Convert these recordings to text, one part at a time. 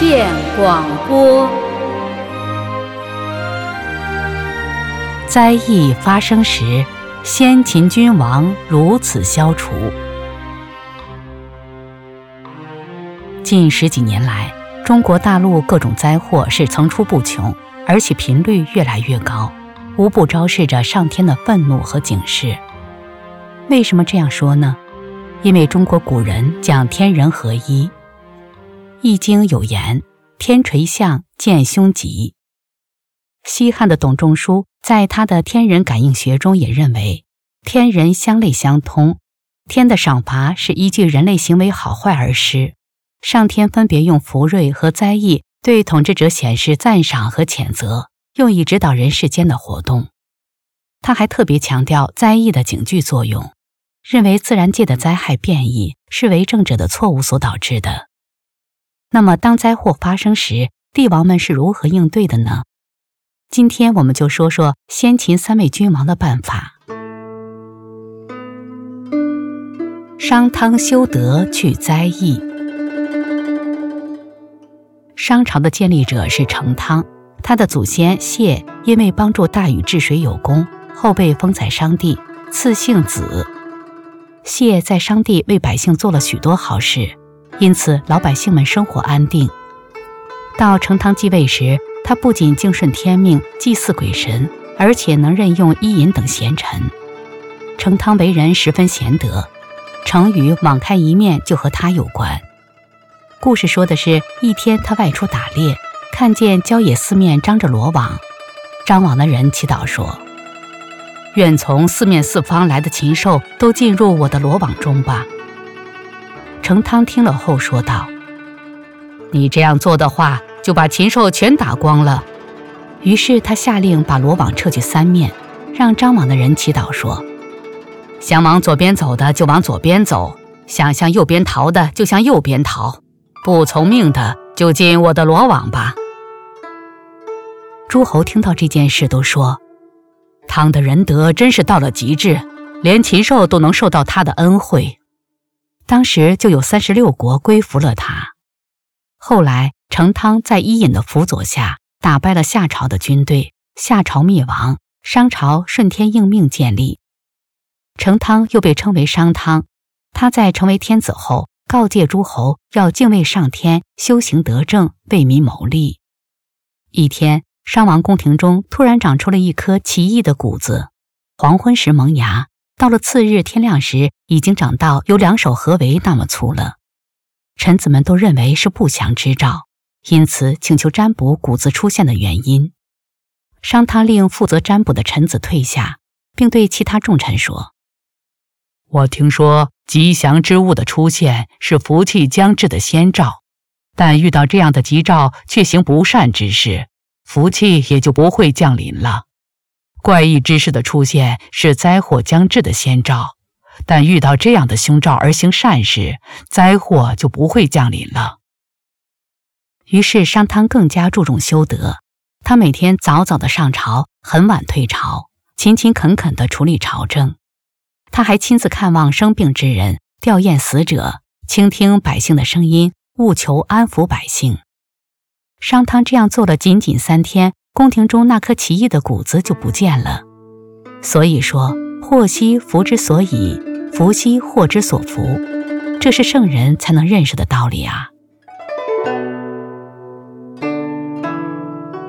见广播。灾异发生时，先秦君王如此消除。近十几年来，中国大陆各种灾祸是层出不穷，而且频率越来越高，无不昭示着上天的愤怒和警示。为什么这样说呢？因为中国古人讲天人合一，《易经》有言：“天垂象，见凶吉。”西汉的董仲舒在他的天人感应学中也认为，天人相类相通，天的赏罚是依据人类行为好坏而施，上天分别用福瑞和灾异对统治者显示赞赏和谴责，用以指导人世间的活动。他还特别强调灾异的警句作用。认为自然界的灾害变异是为政者的错误所导致的。那么，当灾祸发生时，帝王们是如何应对的呢？今天我们就说说先秦三位君王的办法。商汤修德去灾异。商朝的建立者是成汤，他的祖先谢因为帮助大禹治水有功，后被封在商地，赐姓子。谢在商地为百姓做了许多好事，因此老百姓们生活安定。到成汤继位时，他不仅敬顺天命、祭祀鬼神，而且能任用伊尹等贤臣。成汤为人十分贤德，成语“网开一面”就和他有关。故事说的是一天他外出打猎，看见郊野四面张着罗网，张网的人祈祷说。愿从四面四方来的禽兽都进入我的罗网中吧。成汤听了后说道：“你这样做的话，就把禽兽全打光了。”于是他下令把罗网撤去三面，让张网的人祈祷说：“想往左边走的就往左边走，想向右边逃的就向右边逃，不从命的就进我的罗网吧。”诸侯听到这件事都说。汤的仁德真是到了极致，连禽兽都能受到他的恩惠。当时就有三十六国归服了他。后来，成汤在伊尹的辅佐下，打败了夏朝的军队，夏朝灭亡，商朝顺天应命建立。成汤又被称为商汤。他在成为天子后，告诫诸侯要敬畏上天，修行德政，为民谋利。一天。商王宫廷中突然长出了一颗奇异的谷子，黄昏时萌芽，到了次日天亮时，已经长到有两手合围那么粗了。臣子们都认为是不祥之兆，因此请求占卜谷子出现的原因。商汤令负责占卜的臣子退下，并对其他重臣说：“我听说吉祥之物的出现是福气将至的先兆，但遇到这样的吉兆却行不善之事。”福气也就不会降临了。怪异之事的出现是灾祸将至的先兆，但遇到这样的凶兆而行善事，灾祸就不会降临了。于是商汤更加注重修德，他每天早早的上朝，很晚退朝，勤勤恳恳地处理朝政。他还亲自看望生病之人，吊唁死者，倾听百姓的声音，务求安抚百姓。商汤这样做了仅仅三天，宫廷中那颗奇异的谷子就不见了。所以说，祸兮福之所以，福兮祸之所伏，这是圣人才能认识的道理啊。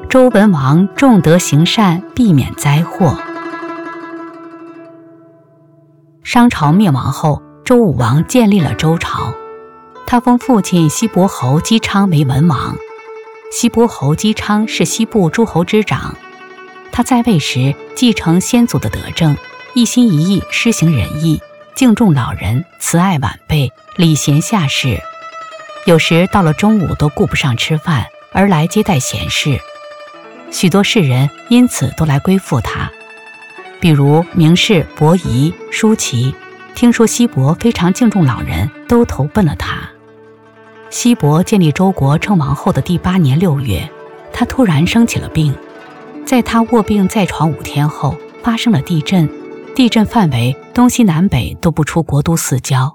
周文王重德行善，避免灾祸。商朝灭亡后，周武王建立了周朝，他封父亲西伯侯姬昌为文王。西伯侯姬昌是西部诸侯之长，他在位时继承先祖的德政，一心一意施行仁义，敬重老人，慈爱晚辈，礼贤下士。有时到了中午都顾不上吃饭，而来接待贤士。许多士人因此都来归附他，比如名士伯夷、舒淇，听说西伯非常敬重老人，都投奔了他。西伯建立周国称王后的第八年六月，他突然生起了病。在他卧病在床五天后，发生了地震。地震范围东西南北都不出国都四郊。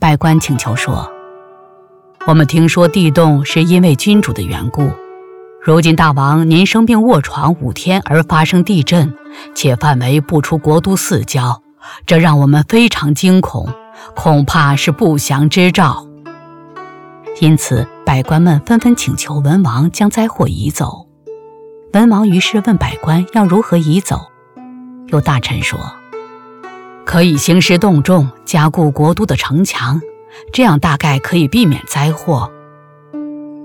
百官请求说：“我们听说地动是因为君主的缘故。如今大王您生病卧床五天而发生地震，且范围不出国都四郊，这让我们非常惊恐，恐怕是不祥之兆。因此，百官们纷纷请求文王将灾祸移走。文王于是问百官要如何移走。有大臣说：“可以兴师动众，加固国都的城墙。”这样大概可以避免灾祸。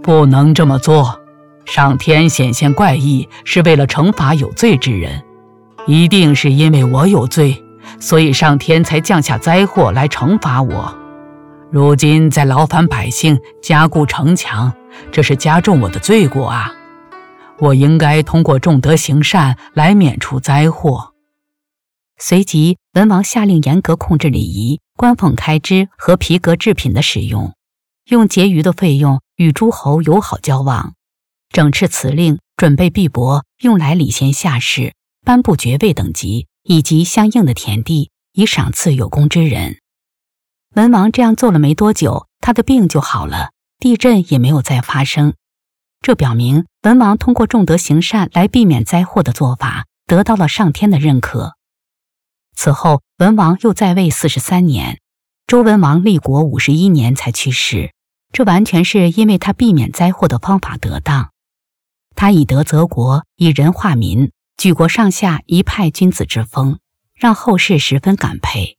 不能这么做，上天显现怪异是为了惩罚有罪之人，一定是因为我有罪，所以上天才降下灾祸来惩罚我。如今在劳烦百姓加固城墙，这是加重我的罪过啊！我应该通过重德行善来免除灾祸。随即，文王下令严格控制礼仪。官俸开支和皮革制品的使用，用结余的费用与诸侯友好交往，整饬辞令，准备币帛，用来礼贤下士，颁布爵位等级以及相应的田地，以赏赐有功之人。文王这样做了没多久，他的病就好了，地震也没有再发生。这表明文王通过重德行善来避免灾祸的做法，得到了上天的认可。此后，文王又在位四十三年，周文王立国五十一年才去世。这完全是因为他避免灾祸的方法得当。他以德泽国，以仁化民，举国上下一派君子之风，让后世十分感佩。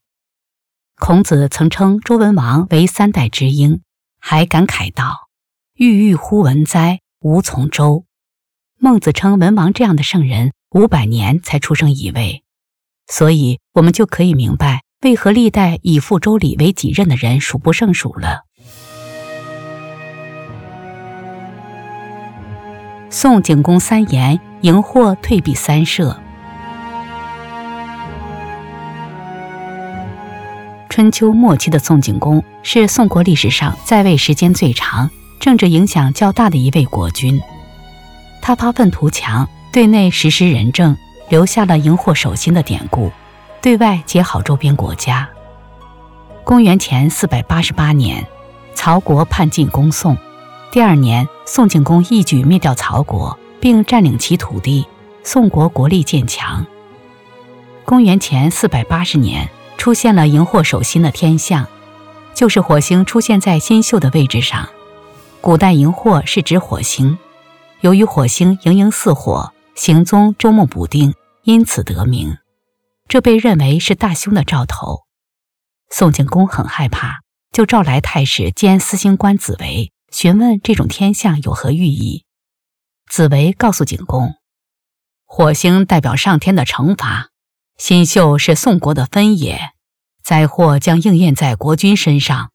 孔子曾称周文王为三代之英，还感慨道：“郁郁乎文哉，无从周。”孟子称文王这样的圣人，五百年才出生一位。所以，我们就可以明白，为何历代以父周礼为己任的人数不胜数了。宋景公三言，荧惑退避三舍。春秋末期的宋景公是宋国历史上在位时间最长、政治影响较大的一位国君。他发愤图强，对内实施仁政。留下了荧惑守心的典故，对外结好周边国家。公元前四百八十八年，曹国叛晋攻宋，第二年，宋景公一举灭掉曹国，并占领其土地，宋国国力渐强。公元前四百八十年，出现了荧惑守心的天象，就是火星出现在星宿的位置上。古代荧惑是指火星，由于火星盈盈似火。行踪周目不定，因此得名。这被认为是大凶的兆头。宋景公很害怕，就召来太史兼司星官子维，询问这种天象有何寓意。子维告诉景公，火星代表上天的惩罚，新秀是宋国的分野，灾祸将应验在国君身上，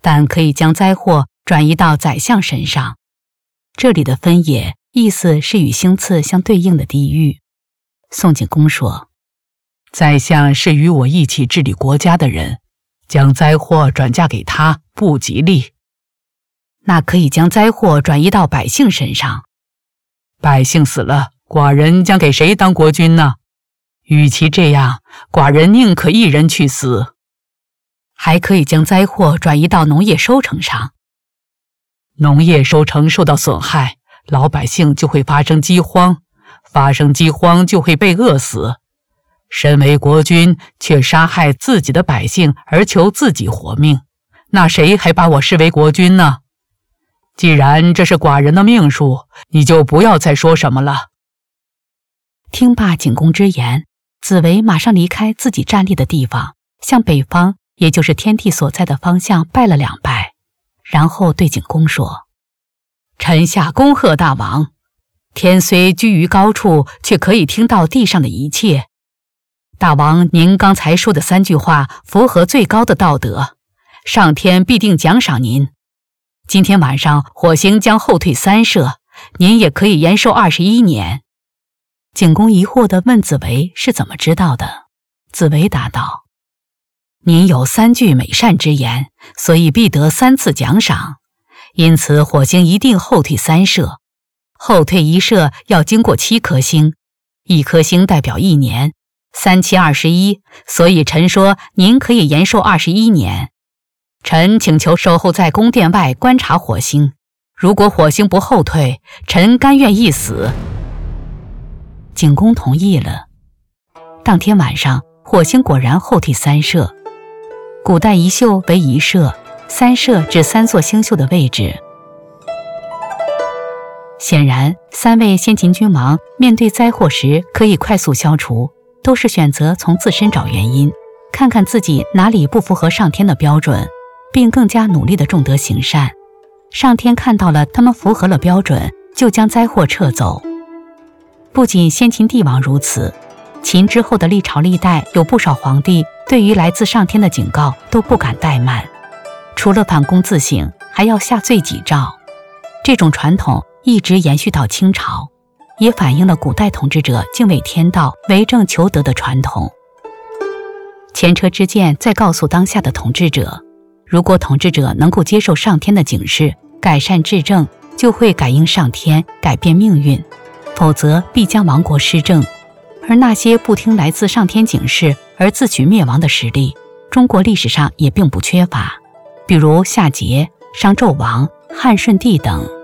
但可以将灾祸转移到宰相身上。这里的分野。意思是与星次相对应的地狱。宋景公说：“宰相是与我一起治理国家的人，将灾祸转嫁给他不吉利。那可以将灾祸转移到百姓身上。百姓死了，寡人将给谁当国君呢？与其这样，寡人宁可一人去死。还可以将灾祸转移到农业收成上。农业收成受到损害。”老百姓就会发生饥荒，发生饥荒就会被饿死。身为国君，却杀害自己的百姓而求自己活命，那谁还把我视为国君呢？既然这是寡人的命数，你就不要再说什么了。听罢景公之言，紫薇马上离开自己站立的地方，向北方，也就是天帝所在的方向拜了两拜，然后对景公说。臣下恭贺大王，天虽居于高处，却可以听到地上的一切。大王，您刚才说的三句话符合最高的道德，上天必定奖赏您。今天晚上火星将后退三舍，您也可以延寿二十一年。景公疑惑地问紫薇是怎么知道的？紫薇答道：“您有三句美善之言，所以必得三次奖赏。”因此，火星一定后退三射，后退一射要经过七颗星，一颗星代表一年，三七二十一，所以臣说您可以延寿二十一年。臣请求守候在宫殿外观察火星。如果火星不后退，臣甘愿一死。景公同意了。当天晚上，火星果然后退三射。古代一宿为一射，三射指三座星宿的位置。显然，三位先秦君王面对灾祸时可以快速消除，都是选择从自身找原因，看看自己哪里不符合上天的标准，并更加努力的重德行善。上天看到了他们符合了标准，就将灾祸撤走。不仅先秦帝王如此，秦之后的历朝历代有不少皇帝，对于来自上天的警告都不敢怠慢，除了反躬自省，还要下罪己诏。这种传统一直延续到清朝，也反映了古代统治者敬畏天道、为政求德的传统。前车之鉴在告诉当下的统治者。如果统治者能够接受上天的警示，改善治政，就会感应上天，改变命运；否则必将亡国失政。而那些不听来自上天警示而自取灭亡的实例，中国历史上也并不缺乏，比如夏桀、商纣王、汉顺帝等。